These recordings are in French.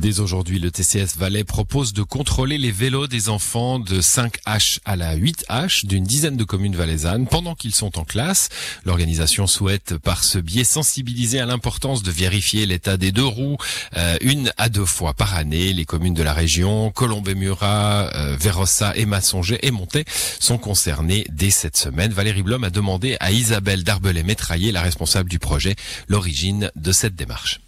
Dès aujourd'hui, le TCS Valais propose de contrôler les vélos des enfants de 5H à la 8H d'une dizaine de communes valaisannes pendant qu'ils sont en classe. L'organisation souhaite par ce biais sensibiliser à l'importance de vérifier l'état des deux roues euh, une à deux fois par année. Les communes de la région, Colombé-Murat, euh, Vérossa et Massonger et Montet sont concernées dès cette semaine. Valérie Blom a demandé à Isabelle Darbelay-Métraillé, la responsable du projet, l'origine de cette démarche.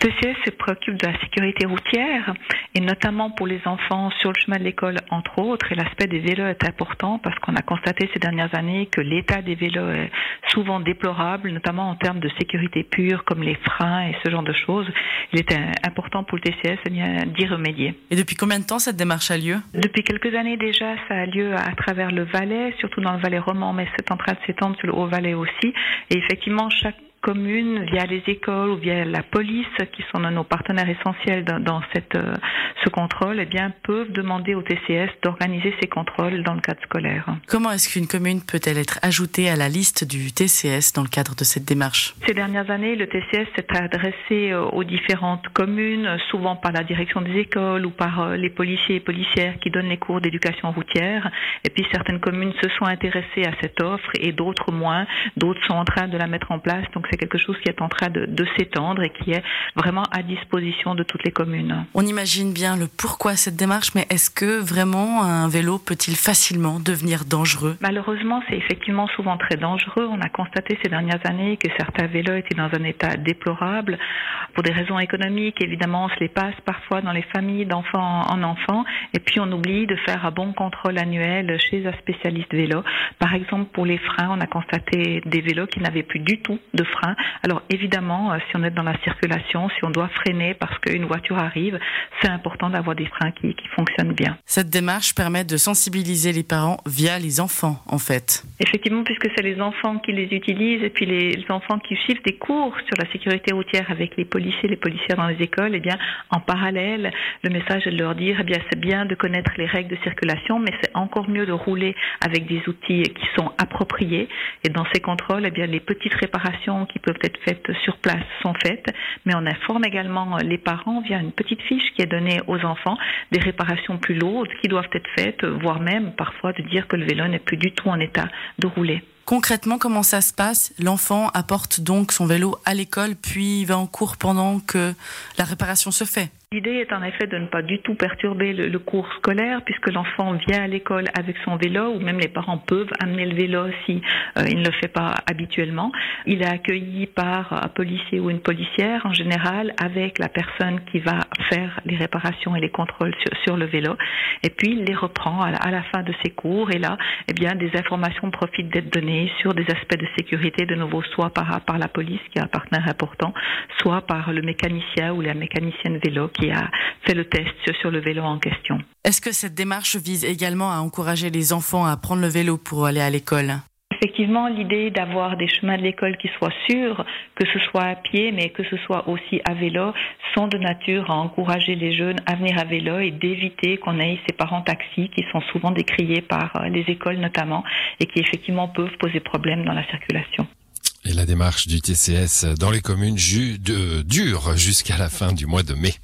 Le TCS se préoccupe de la sécurité routière et notamment pour les enfants sur le chemin de l'école, entre autres. Et l'aspect des vélos est important parce qu'on a constaté ces dernières années que l'état des vélos est souvent déplorable, notamment en termes de sécurité pure, comme les freins et ce genre de choses. Il était important pour le TCS eh d'y remédier. Et depuis combien de temps cette démarche a lieu? Depuis quelques années déjà, ça a lieu à travers le Valais, surtout dans le Valais roman, mais c'est en train de s'étendre sur le Haut-Valais aussi. Et effectivement, chaque communes, via les écoles ou via la police, qui sont nos partenaires essentiels dans, cette, euh, ce contrôle, eh bien, peuvent demander au TCS d'organiser ces contrôles dans le cadre scolaire. Comment est-ce qu'une commune peut-elle être ajoutée à la liste du TCS dans le cadre de cette démarche? Ces dernières années, le TCS s'est adressé euh, aux différentes communes, souvent par la direction des écoles ou par euh, les policiers et policières qui donnent les cours d'éducation routière. Et puis certaines communes se sont intéressées à cette offre et d'autres moins. D'autres sont en train de la mettre en place. Donc c'est quelque chose qui est en train de, de s'étendre et qui est vraiment à disposition de toutes les communes. On imagine bien le pourquoi cette démarche, mais est-ce que vraiment un vélo peut-il facilement devenir dangereux? Malheureusement, c'est effectivement souvent très dangereux. On a constaté ces dernières années que certains vélos étaient dans un état déplorable pour des raisons économiques. Évidemment, on se les passe parfois dans les familles d'enfants en enfants et puis on oublie de faire un bon contrôle annuel chez un spécialiste vélo. Par exemple, pour les freins, on a constaté des vélos qui n'avaient plus du tout de freins alors évidemment, euh, si on est dans la circulation, si on doit freiner parce qu'une voiture arrive, c'est important d'avoir des freins qui, qui fonctionnent bien. Cette démarche permet de sensibiliser les parents via les enfants, en fait. Effectivement, puisque c'est les enfants qui les utilisent et puis les enfants qui suivent des cours sur la sécurité routière avec les policiers, les policières dans les écoles, eh bien, en parallèle, le message est de leur dire, eh bien, c'est bien de connaître les règles de circulation, mais c'est encore mieux de rouler avec des outils qui sont appropriés. Et dans ces contrôles, eh bien, les petites réparations qui peuvent être faites sur place sont faites, mais on informe également les parents via une petite fiche qui est donnée aux enfants des réparations plus lourdes qui doivent être faites, voire même parfois de dire que le vélo n'est plus du tout en état de rouler. Concrètement, comment ça se passe? L'enfant apporte donc son vélo à l'école, puis il va en cours pendant que la réparation se fait? L'idée est en effet de ne pas du tout perturber le, cours scolaire puisque l'enfant vient à l'école avec son vélo ou même les parents peuvent amener le vélo si euh, il ne le fait pas habituellement. Il est accueilli par un policier ou une policière en général avec la personne qui va faire les réparations et les contrôles sur, le vélo et puis il les reprend à la, fin de ses cours et là eh bien des informations profitent d'être données sur des aspects de sécurité de nouveau soit par, par la police qui est un partenaire important soit par le mécanicien ou la mécanicienne vélo qui a fait le test sur le vélo en question. Est-ce que cette démarche vise également à encourager les enfants à prendre le vélo pour aller à l'école? Effectivement, l'idée d'avoir des chemins de l'école qui soient sûrs, que ce soit à pied, mais que ce soit aussi à vélo, sont de nature à encourager les jeunes à venir à vélo et d'éviter qu'on ait ces parents taxis qui sont souvent décriés par euh, les écoles notamment et qui effectivement peuvent poser problème dans la circulation. Et la démarche du TCS dans les communes dure jusqu'à la fin du mois de mai.